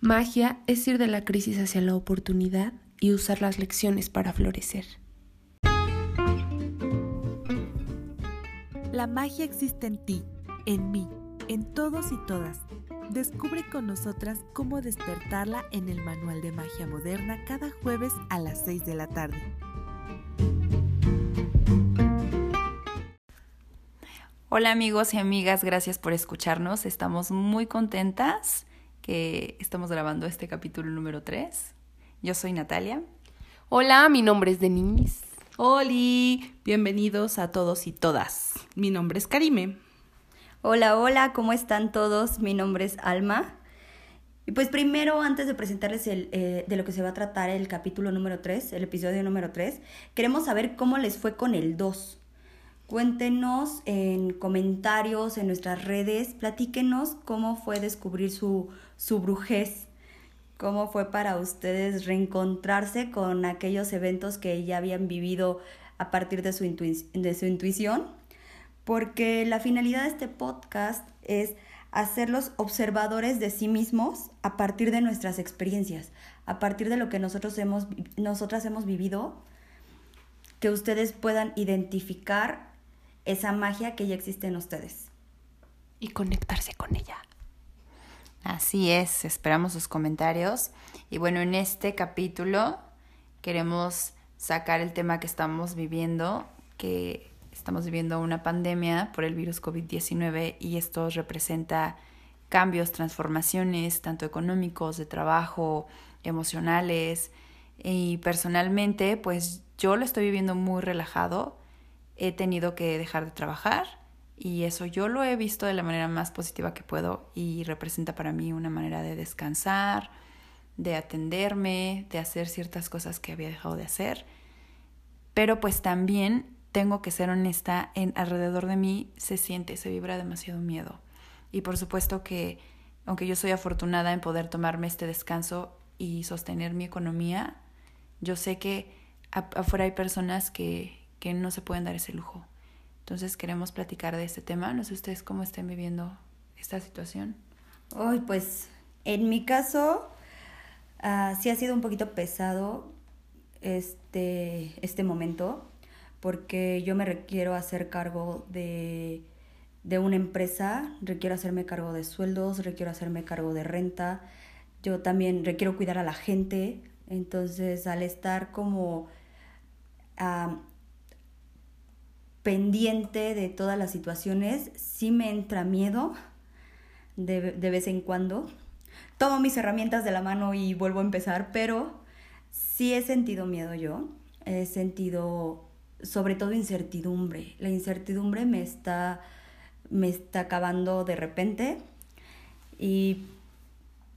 Magia es ir de la crisis hacia la oportunidad y usar las lecciones para florecer. La magia existe en ti, en mí, en todos y todas. Descubre con nosotras cómo despertarla en el Manual de Magia Moderna cada jueves a las 6 de la tarde. Hola amigos y amigas, gracias por escucharnos. Estamos muy contentas que estamos grabando este capítulo número 3. Yo soy Natalia. Hola, mi nombre es Denise. Hola, bienvenidos a todos y todas. Mi nombre es Karime. Hola, hola, ¿cómo están todos? Mi nombre es Alma. Y pues primero, antes de presentarles el, eh, de lo que se va a tratar el capítulo número 3, el episodio número 3, queremos saber cómo les fue con el 2. Cuéntenos en comentarios, en nuestras redes, platíquenos cómo fue descubrir su, su brujez, cómo fue para ustedes reencontrarse con aquellos eventos que ya habían vivido a partir de su, de su intuición, porque la finalidad de este podcast es hacerlos observadores de sí mismos a partir de nuestras experiencias, a partir de lo que nosotros hemos, nosotras hemos vivido, que ustedes puedan identificar esa magia que ya existe en ustedes. Y conectarse con ella. Así es, esperamos sus comentarios. Y bueno, en este capítulo queremos sacar el tema que estamos viviendo, que estamos viviendo una pandemia por el virus COVID-19 y esto representa cambios, transformaciones, tanto económicos, de trabajo, emocionales. Y personalmente, pues yo lo estoy viviendo muy relajado he tenido que dejar de trabajar y eso yo lo he visto de la manera más positiva que puedo y representa para mí una manera de descansar, de atenderme, de hacer ciertas cosas que había dejado de hacer. Pero pues también tengo que ser honesta, en alrededor de mí se siente, se vibra demasiado miedo. Y por supuesto que aunque yo soy afortunada en poder tomarme este descanso y sostener mi economía, yo sé que afuera hay personas que, que no se pueden dar ese lujo. Entonces queremos platicar de este tema. No sé ustedes cómo estén viviendo esta situación. Hoy, pues, en mi caso, uh, sí ha sido un poquito pesado este, este momento, porque yo me requiero hacer cargo de, de una empresa, requiero hacerme cargo de sueldos, requiero hacerme cargo de renta, yo también requiero cuidar a la gente, entonces al estar como uh, pendiente de todas las situaciones, sí me entra miedo de, vez en cuando. Tomo mis herramientas de la mano y vuelvo a empezar, pero sí he sentido miedo yo. He sentido sobre todo incertidumbre. La incertidumbre me está, me está acabando de repente y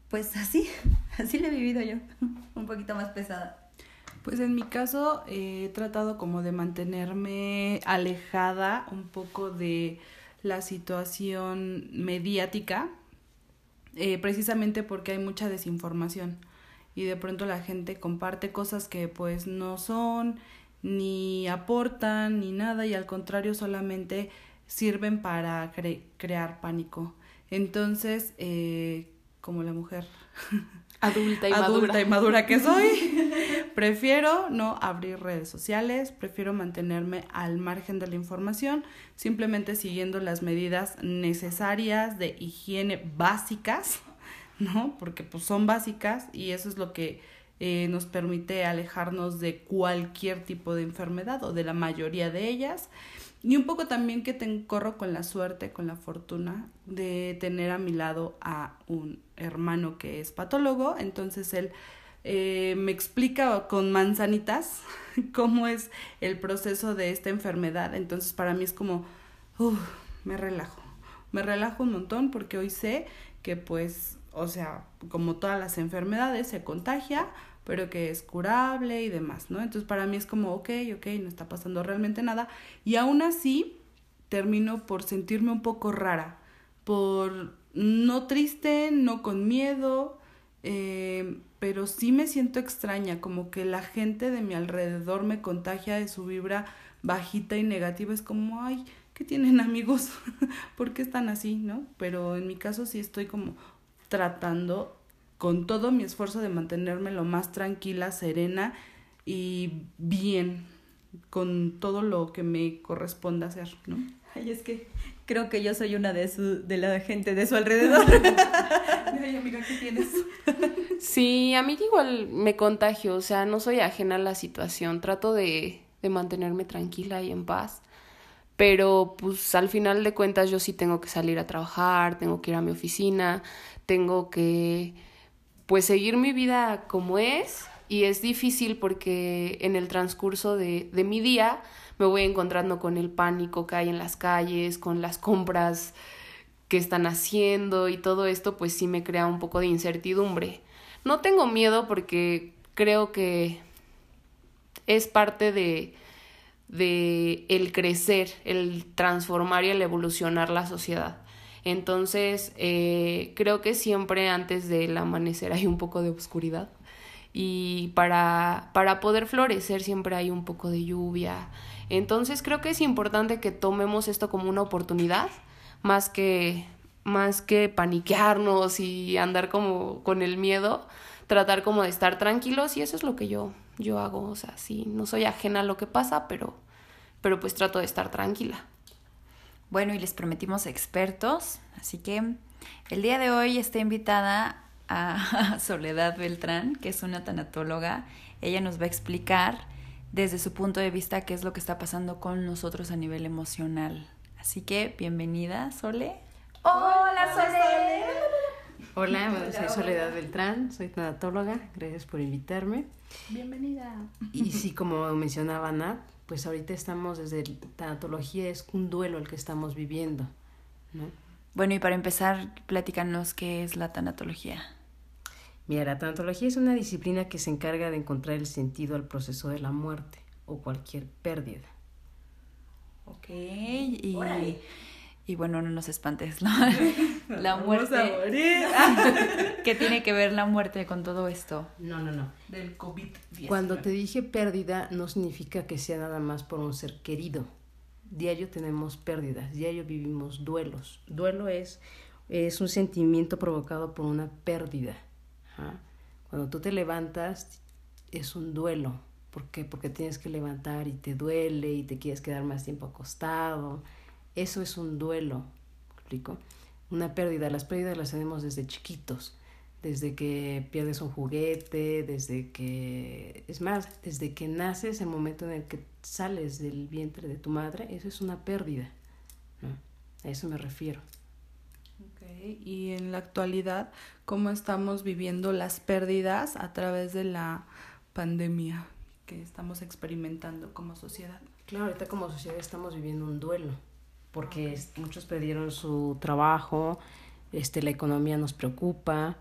pues así, así le he vivido yo, un poquito más pesada. Pues en mi caso he tratado como de mantenerme alejada un poco de la situación mediática, eh, precisamente porque hay mucha desinformación y de pronto la gente comparte cosas que pues no son, ni aportan, ni nada, y al contrario solamente sirven para crear pánico. Entonces, eh, como la mujer adulta y adulta y madura que soy, prefiero no abrir redes sociales, prefiero mantenerme al margen de la información, simplemente siguiendo las medidas necesarias de higiene básicas, ¿no? Porque pues son básicas y eso es lo que eh, nos permite alejarnos de cualquier tipo de enfermedad o de la mayoría de ellas. Y un poco también que te corro con la suerte, con la fortuna de tener a mi lado a un hermano que es patólogo, entonces él eh, me explica con manzanitas cómo es el proceso de esta enfermedad. Entonces para mí es como, me relajo, me relajo un montón porque hoy sé que pues, o sea, como todas las enfermedades se contagia, pero que es curable y demás, ¿no? Entonces para mí es como, ok, ok, no está pasando realmente nada. Y aún así termino por sentirme un poco rara, por no triste, no con miedo, eh, pero sí me siento extraña, como que la gente de mi alrededor me contagia de su vibra bajita y negativa. Es como, ay, ¿qué tienen amigos? ¿Por qué están así, no? Pero en mi caso sí estoy como tratando con todo mi esfuerzo de mantenerme lo más tranquila, serena y bien con todo lo que me corresponda hacer, ¿no? Ay, es que creo que yo soy una de su, de la gente de su alrededor. Ay, amiga, ¿qué tienes? Sí, a mí igual me contagio, o sea, no soy ajena a la situación, trato de, de mantenerme tranquila y en paz, pero pues al final de cuentas yo sí tengo que salir a trabajar, tengo que ir a mi oficina, tengo que pues seguir mi vida como es y es difícil porque en el transcurso de, de mi día me voy encontrando con el pánico que hay en las calles, con las compras que están haciendo y todo esto pues sí me crea un poco de incertidumbre. No tengo miedo porque creo que es parte de, de el crecer, el transformar y el evolucionar la sociedad. Entonces, eh, creo que siempre antes del amanecer hay un poco de oscuridad y para, para poder florecer siempre hay un poco de lluvia. Entonces, creo que es importante que tomemos esto como una oportunidad más que más que paniquearnos y andar como con el miedo, tratar como de estar tranquilos y eso es lo que yo yo hago, o sea, sí, no soy ajena a lo que pasa, pero pero pues trato de estar tranquila. Bueno, y les prometimos expertos, así que el día de hoy está invitada a Soledad Beltrán, que es una tanatóloga. Ella nos va a explicar desde su punto de vista qué es lo que está pasando con nosotros a nivel emocional. Así que bienvenida, Sole. Hola, Sole. Hola, bueno, soy Soledad Beltrán, soy tanatóloga, gracias por invitarme. Bienvenida. Y sí, como mencionaba Nat, pues ahorita estamos desde tanatología, es un duelo el que estamos viviendo, ¿no? Bueno, y para empezar, platícanos qué es la tanatología. Mira, la tanatología es una disciplina que se encarga de encontrar el sentido al proceso de la muerte o cualquier pérdida. Ok, y, y bueno, no nos espantes, ¿no? la muerte. ¿Qué tiene que ver la muerte con todo esto? No, no, no. Del COVID-19. Cuando te dije pérdida, no significa que sea nada más por un ser querido. Diario tenemos pérdidas, diario vivimos duelos. Duelo es, es un sentimiento provocado por una pérdida. ¿ah? Cuando tú te levantas, es un duelo. ¿Por qué? Porque tienes que levantar y te duele y te quieres quedar más tiempo acostado. Eso es un duelo. ¿me ¿Explico? Una pérdida. Las pérdidas las tenemos desde chiquitos. Desde que pierdes un juguete, desde que... Es más, desde que naces, el momento en el que sales del vientre de tu madre, eso es una pérdida. ¿no? A eso me refiero. Ok, Y en la actualidad, ¿cómo estamos viviendo las pérdidas a través de la pandemia que estamos experimentando como sociedad? Claro, ahorita como sociedad estamos viviendo un duelo, porque es- muchos perdieron su trabajo, este, la economía nos preocupa,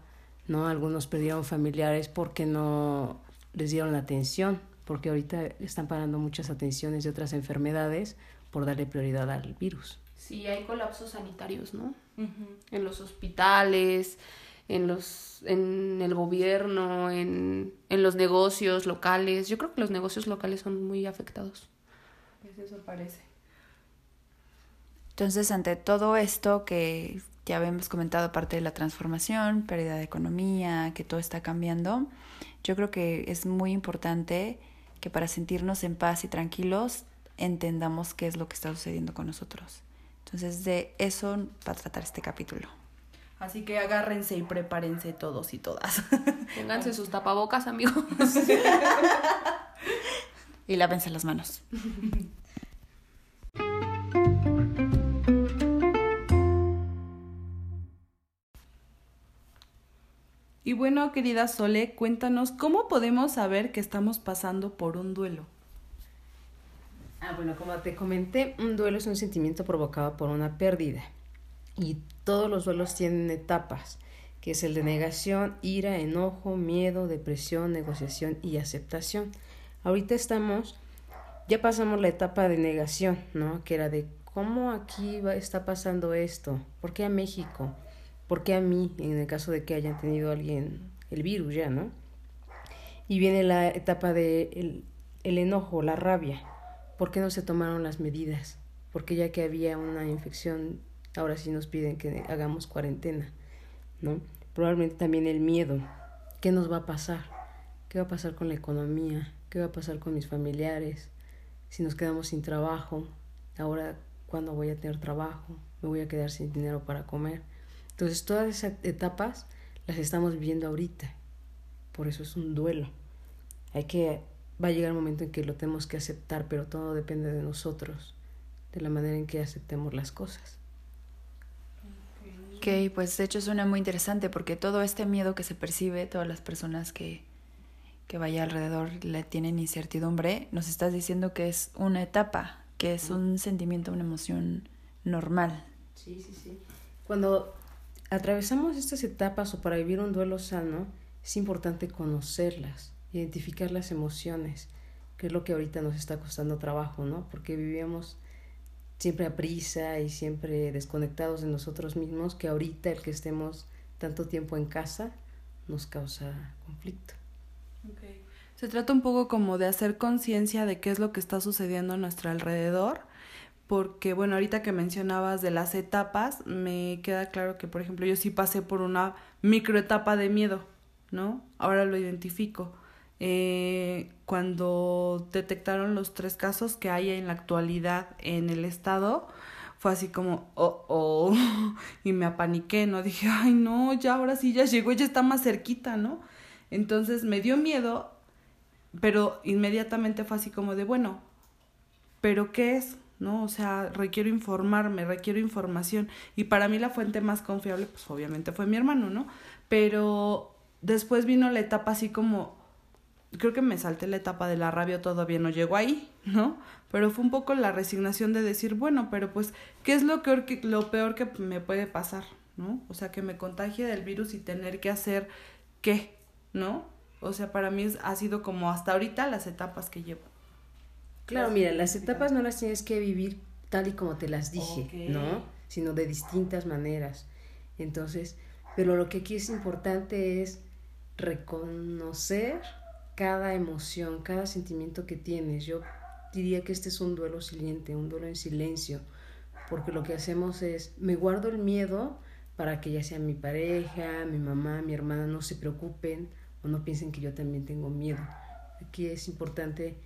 ¿no? Algunos perdieron familiares porque no les dieron atención, porque ahorita están parando muchas atenciones de otras enfermedades por darle prioridad al virus. Sí, hay colapsos sanitarios, ¿no? En los hospitales, en los en el gobierno, en, en los negocios locales. Yo creo que los negocios locales son muy afectados. Pues eso parece. Entonces, ante todo esto que ya habíamos comentado, parte de la transformación, pérdida de economía, que todo está cambiando, yo creo que es muy importante que para sentirnos en paz y tranquilos entendamos qué es lo que está sucediendo con nosotros. Entonces, de eso va a tratar este capítulo. Así que agárrense y prepárense todos y todas. Pónganse sus tapabocas, amigos. Y lávense las manos. Y bueno, querida Sole, cuéntanos cómo podemos saber que estamos pasando por un duelo. Ah, bueno, como te comenté, un duelo es un sentimiento provocado por una pérdida. Y todos los duelos tienen etapas, que es el de negación, ira, enojo, miedo, depresión, negociación y aceptación. Ahorita estamos, ya pasamos la etapa de negación, ¿no? Que era de cómo aquí va- está pasando esto, ¿por qué a México? ¿Por qué a mí? En el caso de que hayan tenido alguien el virus ya, ¿no? Y viene la etapa de el, el enojo, la rabia. ¿Por qué no se tomaron las medidas? Porque ya que había una infección, ahora sí nos piden que hagamos cuarentena, ¿no? probablemente también el miedo. ¿Qué nos va a pasar? ¿Qué va a pasar con la economía? ¿Qué va a pasar con mis familiares? Si nos quedamos sin trabajo, ahora cuándo voy a tener trabajo, me voy a quedar sin dinero para comer. Entonces todas esas etapas las estamos viviendo ahorita. Por eso es un duelo. Hay que va a llegar un momento en que lo tenemos que aceptar, pero todo depende de nosotros, de la manera en que aceptemos las cosas. Ok, pues de hecho suena muy interesante porque todo este miedo que se percibe, todas las personas que, que vaya alrededor le tienen incertidumbre, nos estás diciendo que es una etapa, que es un sentimiento, una emoción normal. Sí, sí, sí. Cuando atravesamos estas etapas o para vivir un duelo sano, es importante conocerlas identificar las emociones, que es lo que ahorita nos está costando trabajo, ¿no? Porque vivimos siempre a prisa y siempre desconectados de nosotros mismos, que ahorita el que estemos tanto tiempo en casa nos causa conflicto. Okay. Se trata un poco como de hacer conciencia de qué es lo que está sucediendo a nuestro alrededor, porque bueno, ahorita que mencionabas de las etapas, me queda claro que, por ejemplo, yo sí pasé por una microetapa de miedo, ¿no? Ahora lo identifico eh, cuando detectaron los tres casos que hay en la actualidad en el estado, fue así como, oh, oh, y me apaniqué, ¿no? Dije, ay, no, ya ahora sí, ya llegó, ya está más cerquita, ¿no? Entonces me dio miedo, pero inmediatamente fue así como de, bueno, ¿pero qué es? ¿No? O sea, requiero informarme, requiero información. Y para mí la fuente más confiable, pues obviamente fue mi hermano, ¿no? Pero después vino la etapa así como, creo que me salté la etapa de la rabia, todavía no llegó ahí, ¿no? Pero fue un poco la resignación de decir, bueno, pero pues, ¿qué es lo, que, lo peor que me puede pasar, ¿no? O sea, que me contagie del virus y tener que hacer qué, ¿no? O sea, para mí ha sido como hasta ahorita las etapas que llevo. Claro, mira, las etapas no las tienes que vivir tal y como te las dije, ¿no? Sino de distintas maneras. Entonces, pero lo que aquí es importante es reconocer cada emoción, cada sentimiento que tienes. Yo diría que este es un duelo silente, un duelo en silencio, porque lo que hacemos es, me guardo el miedo para que ya sea mi pareja, mi mamá, mi hermana no se preocupen o no piensen que yo también tengo miedo. Aquí es importante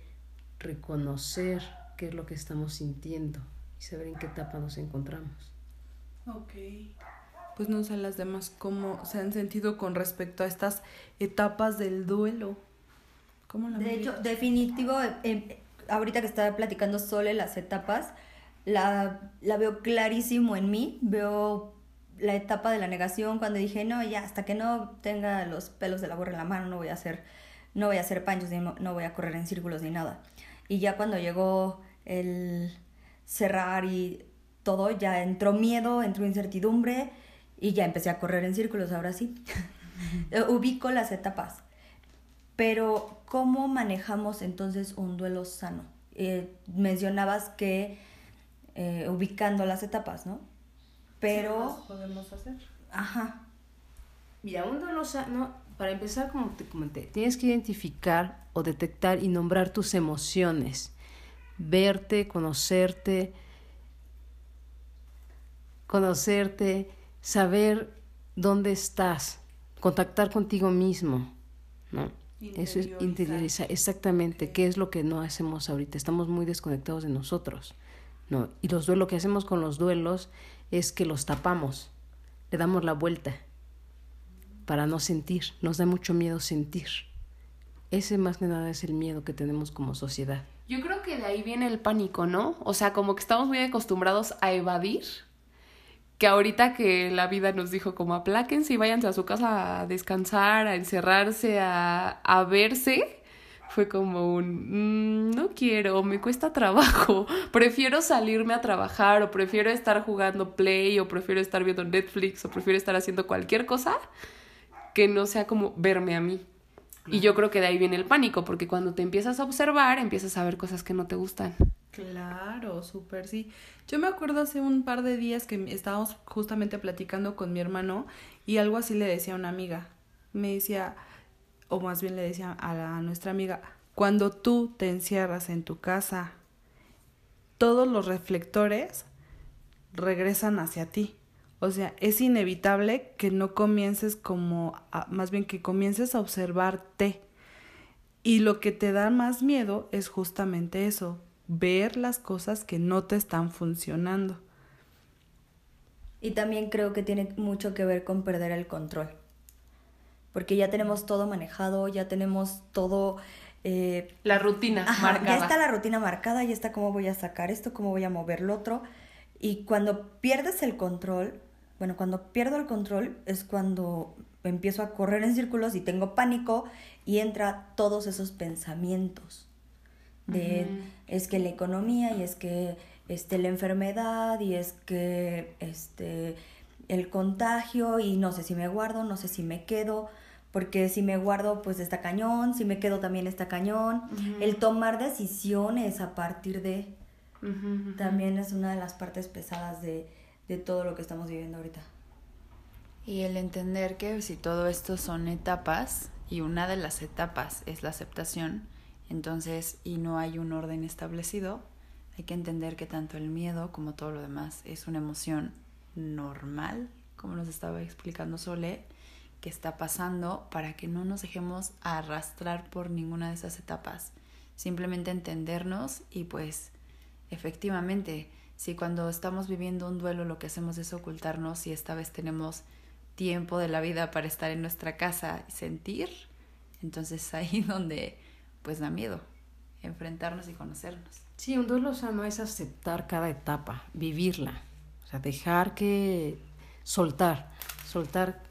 reconocer qué es lo que estamos sintiendo y saber en qué etapa nos encontramos. Ok. Pues no sé las demás cómo se han sentido con respecto a estas etapas del duelo de hecho, definitivo, em, ahorita que estaba platicando Sole las etapas, la, la veo clarísimo en mí, veo la etapa de la negación cuando dije, no, ya, hasta que no tenga los pelos de la gorra en la mano, no voy a hacer, no voy a hacer panchos, no, no voy a correr en círculos ni nada. Y ya cuando llegó el cerrar y todo, ya entró miedo, entró incertidumbre y ya empecé a correr en círculos, ahora sí. Ubico las etapas. Pero, ¿cómo manejamos entonces un duelo sano? Eh, mencionabas que eh, ubicando las etapas, ¿no? Pero... ¿Qué podemos hacer? Ajá. Mira, un duelo sano, para empezar, como te comenté, tienes que identificar o detectar y nombrar tus emociones. Verte, conocerte, conocerte, saber dónde estás, contactar contigo mismo, ¿no? Eso es interiorizar, exactamente, qué es lo que no hacemos ahorita. Estamos muy desconectados de nosotros. ¿no? Y los duelos, lo que hacemos con los duelos es que los tapamos, le damos la vuelta para no sentir. Nos da mucho miedo sentir. Ese más que nada es el miedo que tenemos como sociedad. Yo creo que de ahí viene el pánico, ¿no? O sea, como que estamos muy acostumbrados a evadir que ahorita que la vida nos dijo como apláquense y váyanse a su casa a descansar, a encerrarse, a, a verse, fue como un, mm, no quiero, me cuesta trabajo, prefiero salirme a trabajar o prefiero estar jugando play o prefiero estar viendo Netflix o prefiero estar haciendo cualquier cosa que no sea como verme a mí. Y yo creo que de ahí viene el pánico, porque cuando te empiezas a observar, empiezas a ver cosas que no te gustan. Claro, súper, sí. Yo me acuerdo hace un par de días que estábamos justamente platicando con mi hermano y algo así le decía a una amiga. Me decía, o más bien le decía a, a nuestra amiga, cuando tú te encierras en tu casa, todos los reflectores regresan hacia ti. O sea, es inevitable que no comiences como, a- más bien que comiences a observarte. Y lo que te da más miedo es justamente eso, ver las cosas que no te están funcionando. Y también creo que tiene mucho que ver con perder el control. Porque ya tenemos todo manejado, ya tenemos todo... eh, La rutina Ajá, marcada. Ya está la rutina marcada, ya está cómo voy a sacar esto, cómo voy a mover lo otro. Y cuando pierdes el control, bueno, cuando pierdo el control es cuando empiezo a correr en círculos y tengo pánico y entra todos esos pensamientos de es que la economía y es que este la enfermedad y es que este el contagio y no sé si me guardo, no sé si me quedo, porque si me guardo pues está cañón, si me quedo también está cañón. El tomar decisiones a partir de también es una de las partes pesadas de, de todo lo que estamos viviendo ahorita. Y el entender que si todo esto son etapas y una de las etapas es la aceptación, entonces y no hay un orden establecido, hay que entender que tanto el miedo como todo lo demás es una emoción normal, como nos estaba explicando Sole, que está pasando para que no nos dejemos arrastrar por ninguna de esas etapas. Simplemente entendernos y pues efectivamente, si cuando estamos viviendo un duelo lo que hacemos es ocultarnos y esta vez tenemos tiempo de la vida para estar en nuestra casa y sentir, entonces ahí donde pues da miedo enfrentarnos y conocernos. Sí, un duelo sano es aceptar cada etapa, vivirla, o sea, dejar que soltar, soltar,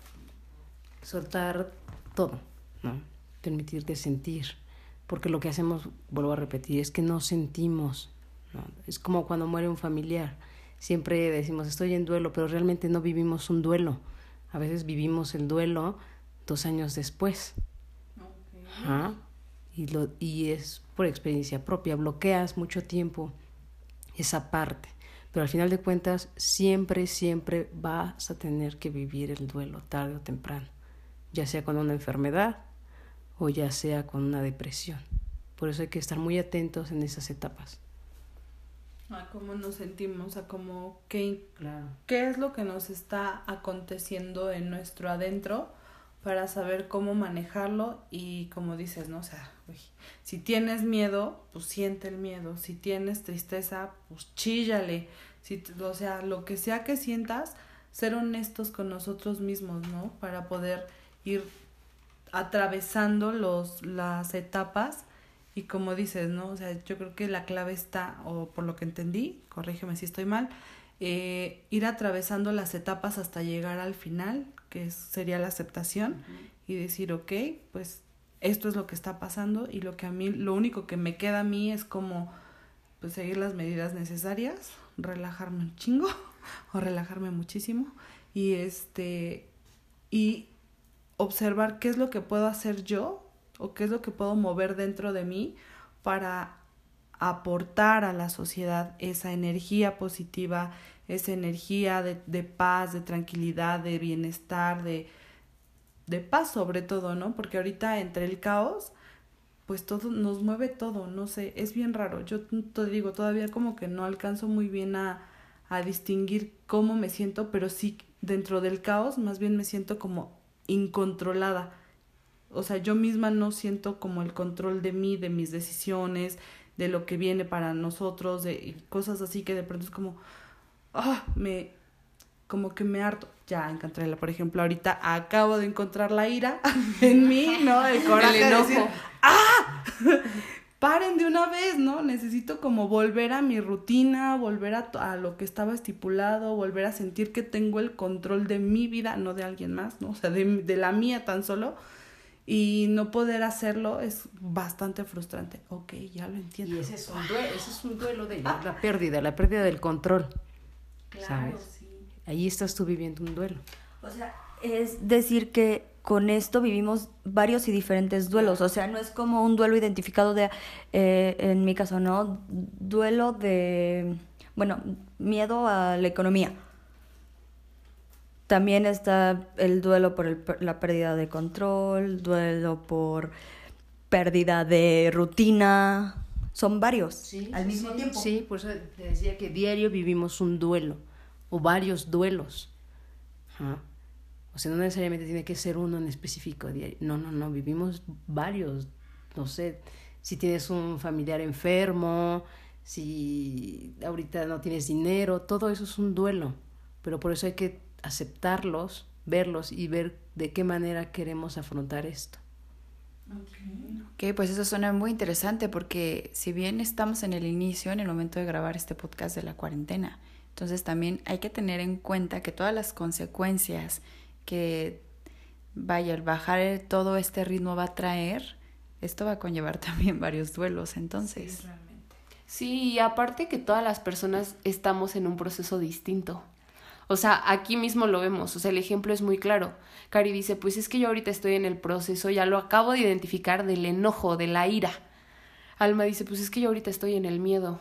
soltar todo, ¿no? Permitirte sentir, porque lo que hacemos, vuelvo a repetir, es que no sentimos, ¿no? Es como cuando muere un familiar, siempre decimos estoy en duelo, pero realmente no vivimos un duelo, a veces vivimos el duelo dos años después. Ajá. Y, lo, y es por experiencia propia, bloqueas mucho tiempo esa parte, pero al final de cuentas siempre, siempre vas a tener que vivir el duelo tarde o temprano, ya sea con una enfermedad o ya sea con una depresión. Por eso hay que estar muy atentos en esas etapas. A cómo nos sentimos, a cómo qué, Claro. qué es lo que nos está aconteciendo en nuestro adentro para saber cómo manejarlo y como dices, ¿no? O sea, uy, si tienes miedo, pues siente el miedo, si tienes tristeza, pues chíllale, si, o sea, lo que sea que sientas, ser honestos con nosotros mismos, ¿no? Para poder ir atravesando los, las etapas y como dices, ¿no? O sea, yo creo que la clave está, o por lo que entendí, corrígeme si estoy mal, eh, ir atravesando las etapas hasta llegar al final, que es- sería la aceptación, y decir, ok, pues esto es lo que está pasando y lo que a mí, lo único que me queda a mí es como, pues seguir las medidas necesarias, relajarme un chingo o relajarme muchísimo y este, y observar qué es lo que puedo hacer yo o qué es lo que puedo mover dentro de mí para aportar a la sociedad esa energía positiva, esa energía de, de paz, de tranquilidad, de bienestar, de, de paz sobre todo, ¿no? Porque ahorita entre el caos, pues todo nos mueve todo, no sé, es bien raro. Yo te digo, todavía como que no alcanzo muy bien a, a distinguir cómo me siento, pero sí dentro del caos más bien me siento como incontrolada. O sea, yo misma no siento como el control de mí, de mis decisiones, de lo que viene para nosotros, de cosas así que de pronto es como, ah, me, como que me harto. Ya encontré la, por ejemplo, ahorita acabo de encontrar la ira en mí, ¿no? El coraje El de decir. ¡ah! Paren de una vez, ¿no? Necesito como volver a mi rutina, volver a, a lo que estaba estipulado, volver a sentir que tengo el control de mi vida, no de alguien más, ¿no? O sea, de, de la mía tan solo. Y no poder hacerlo es bastante frustrante. Ok, ya lo entiendo. Y ese es un duelo, ese es un duelo de la pérdida, la pérdida del control. ¿sabes? sí. Ahí estás tú viviendo un duelo. O sea, es decir que con esto vivimos varios y diferentes duelos. O sea, no es como un duelo identificado de, eh, en mi caso, ¿no? Duelo de, bueno, miedo a la economía. También está el duelo por el per- la pérdida de control, duelo por pérdida de rutina. Son varios al mismo tiempo. Sí, por eso te decía que diario vivimos un duelo o varios duelos. O sea, no necesariamente tiene que ser uno en específico. No, no, no, vivimos varios. No sé, si tienes un familiar enfermo, si ahorita no tienes dinero, todo eso es un duelo. Pero por eso hay que aceptarlos, verlos y ver de qué manera queremos afrontar esto. Ok, pues eso suena muy interesante porque si bien estamos en el inicio, en el momento de grabar este podcast de la cuarentena, entonces también hay que tener en cuenta que todas las consecuencias que vaya, el bajar todo este ritmo va a traer, esto va a conllevar también varios duelos entonces. Sí, sí, y aparte que todas las personas estamos en un proceso distinto. O sea, aquí mismo lo vemos, o sea, el ejemplo es muy claro. Cari dice, pues es que yo ahorita estoy en el proceso, ya lo acabo de identificar del enojo, de la ira. Alma dice, pues es que yo ahorita estoy en el miedo.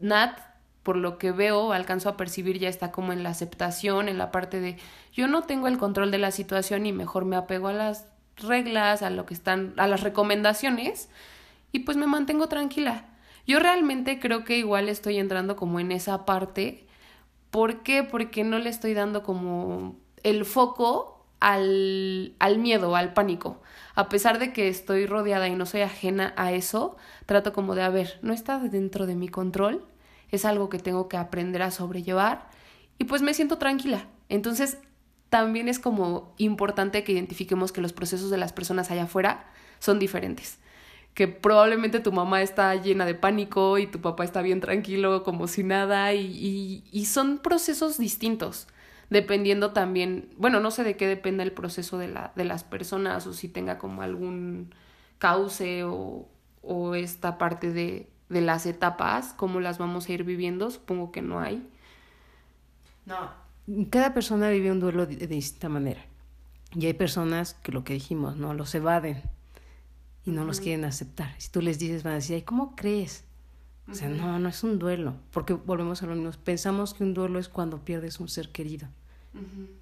Nat, por lo que veo, alcanzo a percibir, ya está como en la aceptación, en la parte de, yo no tengo el control de la situación y mejor me apego a las reglas, a lo que están, a las recomendaciones y pues me mantengo tranquila. Yo realmente creo que igual estoy entrando como en esa parte ¿Por qué? Porque no le estoy dando como el foco al, al miedo, al pánico. A pesar de que estoy rodeada y no soy ajena a eso, trato como de, a ver, no está dentro de mi control, es algo que tengo que aprender a sobrellevar y pues me siento tranquila. Entonces, también es como importante que identifiquemos que los procesos de las personas allá afuera son diferentes que probablemente tu mamá está llena de pánico y tu papá está bien tranquilo como si nada y, y, son procesos distintos dependiendo también, bueno, no sé de qué depende el proceso de, la, de las personas o si tenga como algún cauce o, o esta parte de, de las etapas, cómo las vamos a ir viviendo, supongo que no hay. No, cada persona vive un duelo de, de distinta manera. Y hay personas que lo que dijimos, ¿no? Los evaden y no los quieren aceptar. Si tú les dices, van a decir, Ay, ¿cómo crees? O sea, no, no es un duelo, porque volvemos a lo mismo. Pensamos que un duelo es cuando pierdes un ser querido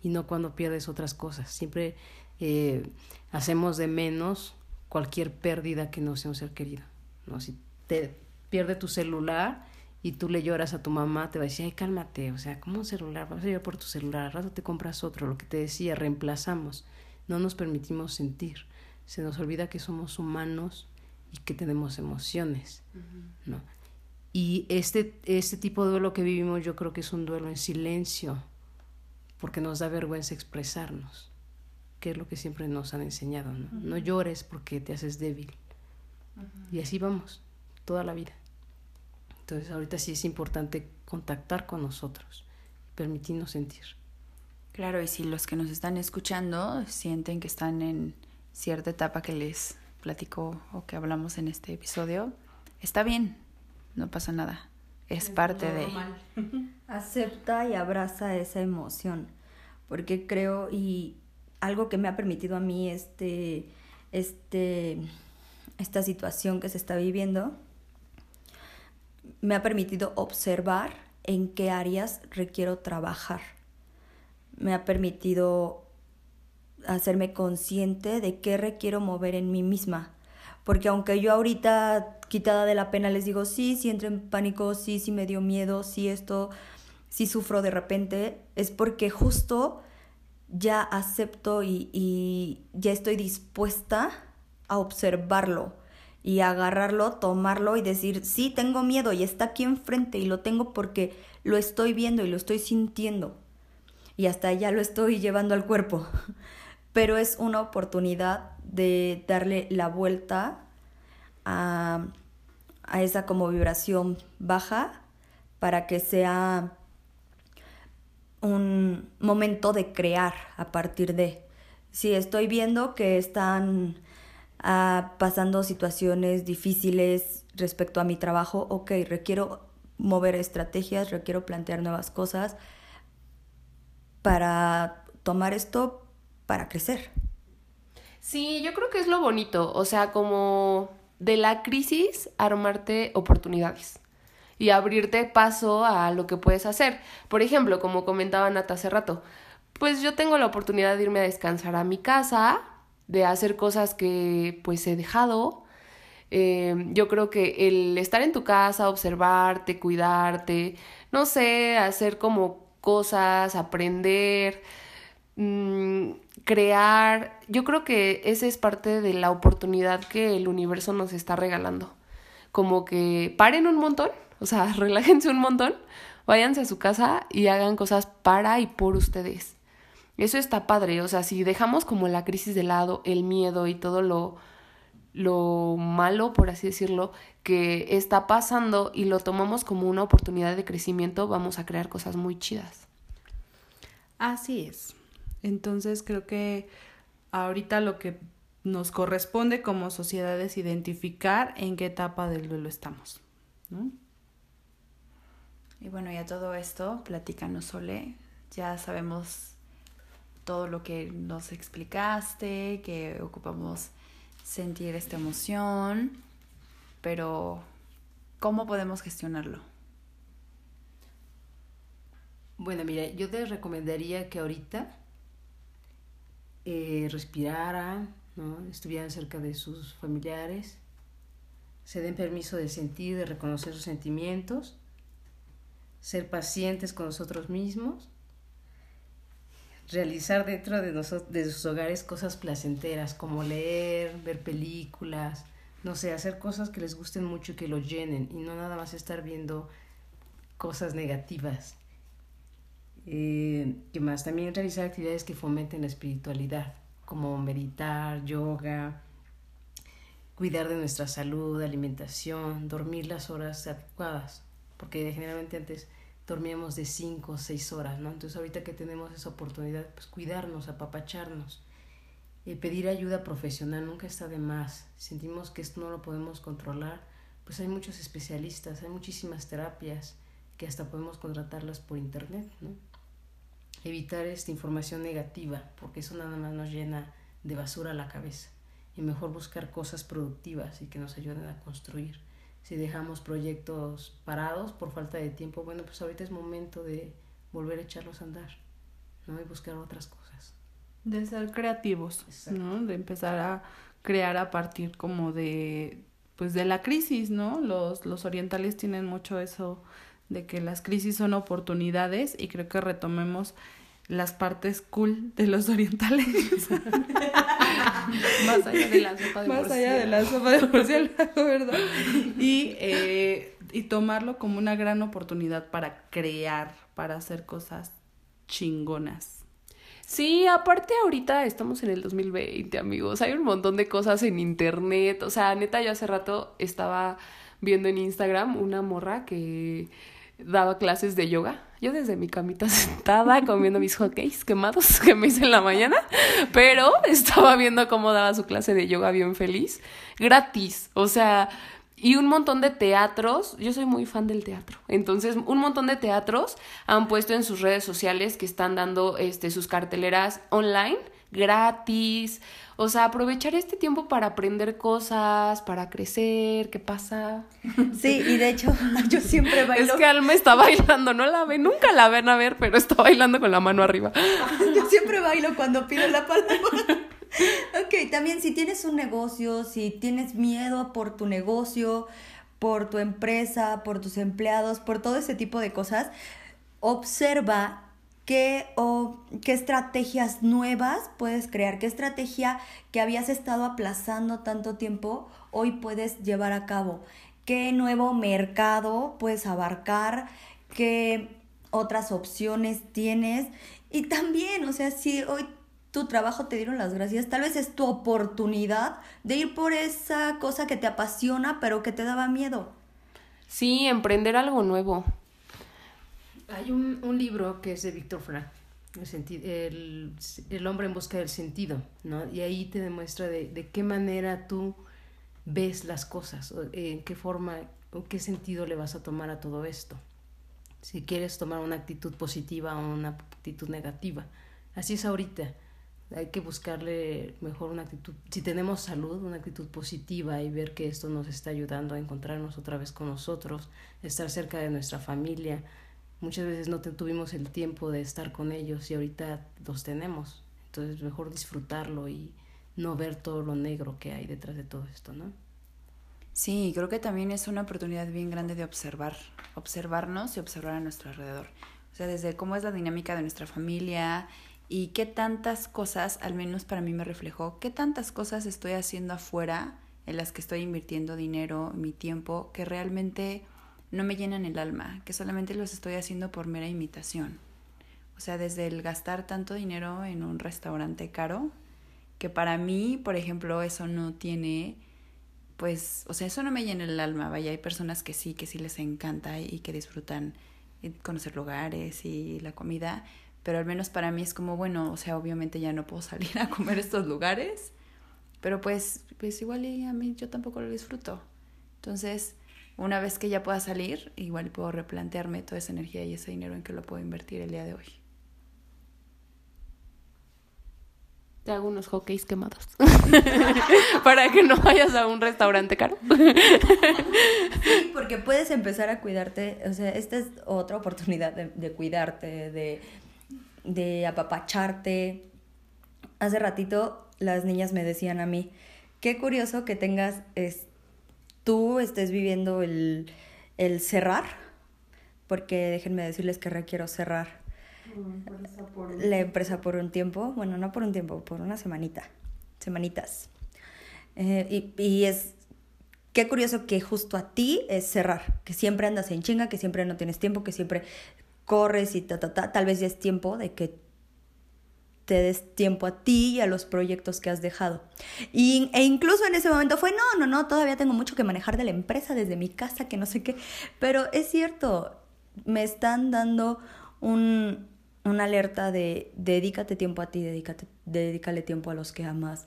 y no cuando pierdes otras cosas. Siempre eh, hacemos de menos cualquier pérdida que no sea un ser querido. ¿no? Si te pierde tu celular y tú le lloras a tu mamá, te va a decir, ay, cálmate, o sea, ¿cómo un celular? Vas a llorar por tu celular, al rato te compras otro, lo que te decía, reemplazamos. No nos permitimos sentir se nos olvida que somos humanos y que tenemos emociones, ¿no? Y este, este tipo de duelo que vivimos yo creo que es un duelo en silencio, porque nos da vergüenza expresarnos, que es lo que siempre nos han enseñado, ¿no? No llores porque te haces débil. Y así vamos, toda la vida. Entonces ahorita sí es importante contactar con nosotros, permitirnos sentir. Claro, y si los que nos están escuchando sienten que están en cierta etapa que les platico o que hablamos en este episodio, está bien, no pasa nada, es, parte de... Acepta y abraza esa emoción, porque creo y algo que me ha permitido a mí este, este, esta situación que se está viviendo, me ha permitido observar en qué áreas requiero trabajar. Me ha permitido hacerme consciente de qué requiero mover en mí misma. Porque aunque yo ahorita quitada de la pena les digo, sí, sí entro en pánico, sí, sí me dio miedo, sí esto, sí sufro de repente, es porque justo ya acepto y, y ya estoy dispuesta a observarlo y agarrarlo, tomarlo y decir, sí, tengo miedo y está aquí enfrente y lo tengo porque lo estoy viendo y lo estoy sintiendo. Y hasta ya lo estoy llevando al cuerpo. pero es una oportunidad de darle la vuelta a, esa como vibración baja para que sea un momento de crear a partir de. Si estoy viendo que están ah, pasando situaciones difíciles respecto a mi trabajo, ok, requiero mover estrategias, requiero plantear nuevas cosas para tomar esto para crecer. Sí, yo creo que es lo bonito, o sea, como de la crisis armarte oportunidades y abrirte paso a lo que puedes hacer. Por ejemplo, como comentaba Nata hace rato, pues yo tengo la oportunidad de irme a descansar a mi casa, de hacer cosas que pues he dejado. Eh, yo creo que el estar en tu casa, observarte, cuidarte, no sé, hacer como cosas, aprender, mm, crear, yo creo que esa es parte de la oportunidad que el universo nos está regalando. Como que paren un montón, o sea, relájense un montón, váyanse a su casa y hagan cosas para y por ustedes. Eso está padre, o sea, si dejamos como la crisis de lado, el miedo y todo lo, lo malo, por así decirlo, que está pasando y lo tomamos como una oportunidad de crecimiento, vamos a crear cosas muy chidas. Así es. Entonces creo que ahorita lo que nos corresponde como sociedad es identificar en qué etapa del duelo estamos. ¿no? Y bueno, ya todo esto, platícanos, Sole. Ya sabemos todo lo que nos explicaste, que ocupamos sentir esta emoción, pero ¿cómo podemos gestionarlo? Bueno, mira, yo te recomendaría que ahorita eh, respiraran, ¿no? estuvieran cerca de sus familiares, se den permiso de sentir, de reconocer sus sentimientos, ser pacientes con nosotros mismos, realizar dentro de, de sus hogares cosas placenteras como leer, ver películas, no sé, hacer cosas que les gusten mucho y que los llenen y no nada más estar viendo cosas negativas. Eh, ¿Qué más? También realizar actividades que fomenten la espiritualidad, como meditar, yoga, cuidar de nuestra salud, alimentación, dormir las horas adecuadas, porque generalmente antes dormíamos de 5 o 6 horas, ¿no? Entonces ahorita que tenemos esa oportunidad, pues cuidarnos, apapacharnos, eh, pedir ayuda profesional nunca está de más. Sentimos que esto no lo podemos controlar, pues hay muchos especialistas, hay muchísimas terapias que hasta podemos contratarlas por internet, ¿no? evitar esta información negativa, porque eso nada más nos llena de basura la cabeza. Y mejor buscar cosas productivas y que nos ayuden a construir. Si dejamos proyectos parados por falta de tiempo, bueno, pues ahorita es momento de volver a echarlos a andar, ¿no? Y buscar otras cosas. De ser creativos, ¿no? De empezar a crear a partir como de, pues de la crisis, ¿no? Los, los orientales tienen mucho eso de que las crisis son oportunidades y creo que retomemos las partes cool de los orientales. Más allá de la sopa de Más allá de la sopa de ¿verdad? Y, eh, y tomarlo como una gran oportunidad para crear, para hacer cosas chingonas. Sí, aparte ahorita estamos en el 2020, amigos. Hay un montón de cosas en internet. O sea, neta, yo hace rato estaba viendo en Instagram una morra que daba clases de yoga. Yo desde mi camita sentada comiendo mis hotcakes quemados que me hice en la mañana, pero estaba viendo cómo daba su clase de yoga bien feliz, gratis, o sea, y un montón de teatros, yo soy muy fan del teatro, entonces un montón de teatros han puesto en sus redes sociales que están dando este sus carteleras online gratis. O sea, aprovechar este tiempo para aprender cosas, para crecer, ¿qué pasa? Sí, y de hecho, yo siempre bailo. Es que Alma está bailando, no la ve, nunca la ven a ver, pero está bailando con la mano arriba. Yo siempre bailo cuando pido la palabra. Ok, también si tienes un negocio, si tienes miedo por tu negocio, por tu empresa, por tus empleados, por todo ese tipo de cosas, observa ¿Qué, o, qué estrategias nuevas puedes crear? ¿Qué estrategia que habías estado aplazando tanto tiempo hoy puedes llevar a cabo? ¿Qué nuevo mercado puedes abarcar? ¿Qué otras opciones tienes? Y también, o sea, si hoy tu trabajo te dieron las gracias, tal vez es tu oportunidad de ir por esa cosa que te apasiona, pero que te daba miedo. Sí, emprender algo nuevo. Hay un, un libro que es de Víctor Frank, el, el, hombre en busca del sentido, ¿no? Y ahí te demuestra de, de qué manera tú ves las cosas, en qué forma, o qué sentido le vas a tomar a todo esto. Si quieres tomar una actitud positiva o una actitud negativa. Así es ahorita. Hay que buscarle mejor una actitud, si tenemos salud, una actitud positiva y ver que esto nos está ayudando a encontrarnos otra vez con nosotros, estar cerca de nuestra familia, muchas veces no tuvimos el tiempo de estar con ellos y ahorita los tenemos. Entonces mejor disfrutarlo y no ver todo lo negro que hay detrás de todo esto, ¿no? Sí, creo que también es una oportunidad bien grande de observar, observarnos y observar a nuestro alrededor. O sea, desde cómo es la dinámica de nuestra familia, y qué tantas cosas, al menos para mí me reflejó, qué tantas cosas estoy haciendo afuera en las que estoy invirtiendo dinero, mi tiempo, que realmente no me llenan el alma, que solamente los estoy haciendo por mera imitación. O sea, desde el gastar tanto dinero en un restaurante caro, que para mí, por ejemplo, eso no tiene, pues, o sea, eso no me llena el alma. Vaya, hay personas que sí, que sí les encanta y que disfrutan conocer lugares y la comida, pero al menos para mí es como, bueno, o sea, obviamente ya no puedo salir a comer estos lugares, pero pues, pues igual y a mí yo tampoco lo disfruto. Entonces, una vez que ya pueda salir, igual puedo replantearme toda esa energía y ese dinero en que lo puedo invertir el día de hoy. Te hago unos hockeys quemados. Para que no vayas a un restaurante caro. sí, porque puedes empezar a cuidarte. O sea, esta es otra oportunidad de, de cuidarte, de, de apapacharte. Hace ratito las niñas me decían a mí, qué curioso que tengas, es, tú estés viviendo el, el cerrar, porque déjenme decirles que requiero cerrar la empresa por un tiempo, bueno, no por un tiempo, por una semanita, semanitas. Eh, y, y, es, qué curioso que justo a ti es cerrar, que siempre andas en chinga, que siempre no tienes tiempo, que siempre corres y ta, ta, ta. Tal vez ya es tiempo de que te des tiempo a ti y a los proyectos que has dejado. Y, e incluso en ese momento fue, no, no, no, todavía tengo mucho que manejar de la empresa desde mi casa, que no sé qué. Pero es cierto, me están dando un, una alerta de dedícate tiempo a ti, dedícate, dedícale tiempo a los que amas,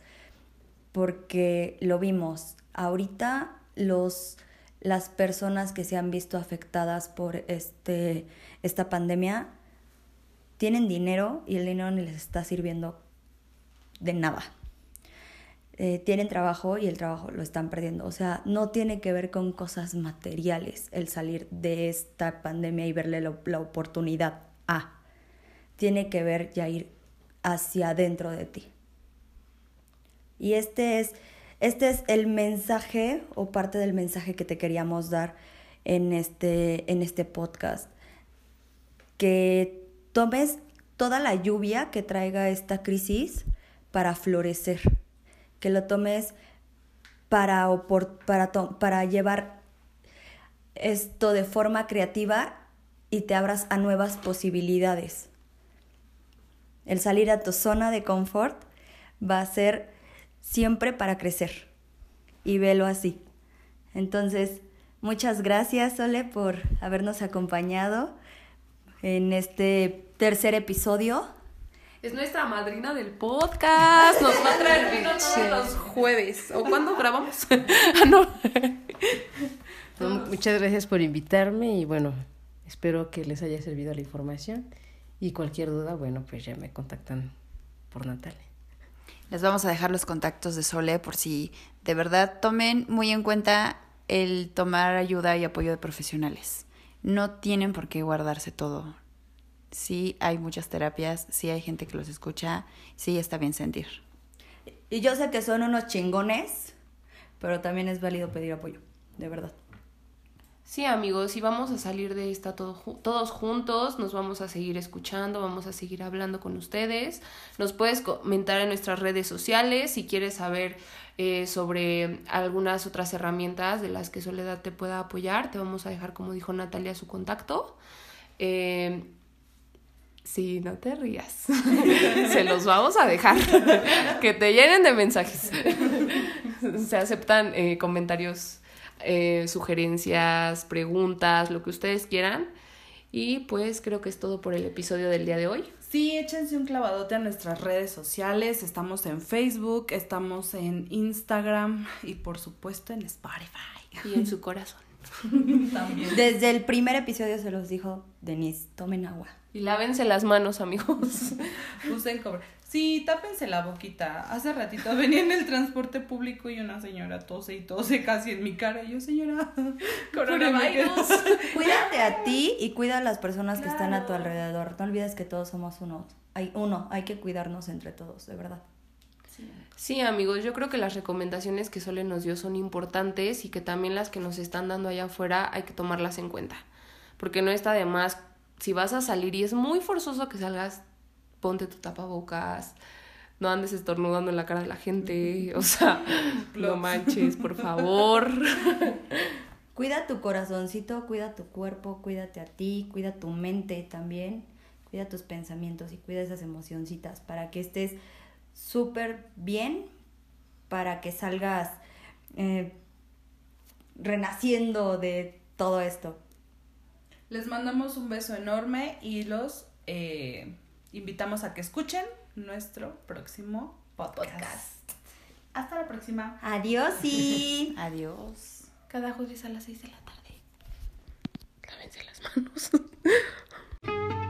porque lo vimos. Ahorita los, las personas que se han visto afectadas por este, esta pandemia tienen dinero y el dinero ni les está sirviendo de nada. Eh, tienen trabajo y el trabajo lo están perdiendo. O sea, no tiene que ver con cosas materiales el salir de esta pandemia y verle la oportunidad a tiene que ver ya ir hacia adentro de ti. Y este es, este es el mensaje o parte del mensaje que te queríamos dar en este, en este podcast. Que tomes toda la lluvia que traiga esta crisis para florecer. Que lo tomes para, para, llevar esto de forma creativa y te abras a nuevas posibilidades. El salir a tu zona de confort va a ser siempre para crecer. Y velo así. Entonces, muchas gracias, Sole, por habernos acompañado en este tercer episodio. Es nuestra madrina del podcast. Nos va a traer vino todos los jueves. ¿O cuándo grabamos? Ah, muchas gracias por invitarme y bueno, espero que les haya servido la información. Y cualquier duda, bueno, pues ya me contactan por Natalia. Les vamos a dejar los contactos de Sole por si de verdad tomen muy en cuenta el tomar ayuda y apoyo de profesionales. No tienen por qué guardarse todo. Sí hay muchas terapias, sí hay gente que los escucha, sí está bien sentir. Y yo sé que son unos chingones, pero también es válido pedir apoyo, de verdad. Sí, amigos, y vamos a salir de esta todo, todos juntos, nos vamos a seguir escuchando, vamos a seguir hablando con ustedes. Nos puedes comentar en nuestras redes sociales si quieres saber eh, sobre algunas otras herramientas de las que Soledad te pueda apoyar. Te vamos a dejar, como dijo Natalia, su contacto. Eh, sí, no te rías. Se los vamos a dejar. que te llenen de mensajes. Se aceptan eh, comentarios eh, sugerencias, preguntas, lo que ustedes quieran. Y pues creo que es todo por el episodio del día de hoy. Sí, échense un clavadote a nuestras redes sociales. Estamos en Facebook, estamos en Instagram y por supuesto en Spotify. Y en su corazón. Desde el primer episodio se los dijo Denise, tomen agua. Y lávense las manos, amigos. Usen cobre. Sí, tápense la boquita. Hace ratito venía en el transporte público y una señora tose y tose casi en mi cara. Y yo, señora, coronavirus. Cuídate a ti y cuida a las personas que están a tu alrededor. No olvides que todos somos uno. Hay uno, hay que cuidarnos entre todos, de verdad. Sí. amigos, yo creo que las recomendaciones que Sole nos dio son importantes y que también las que nos están dando allá afuera hay que tomarlas en cuenta. Porque no está de más, si vas a salir y es muy forzoso que salgas, ponte tu tapabocas, no andes estornudando en la cara de la gente, o sea, no manches, por favor. Cuida tu corazoncito, cuida tu cuerpo, cuídate a ti, cuida tu mente también, cuida tus pensamientos y cuida esas emocioncitas para que estés súper bien, para que salgas eh, renaciendo de todo esto. Les mandamos un beso enorme y los eh, invitamos a que escuchen nuestro próximo podcast. Hasta la próxima. Adiós y... Adiós. Cada jueves a las 6 de la tarde. Lávense las manos.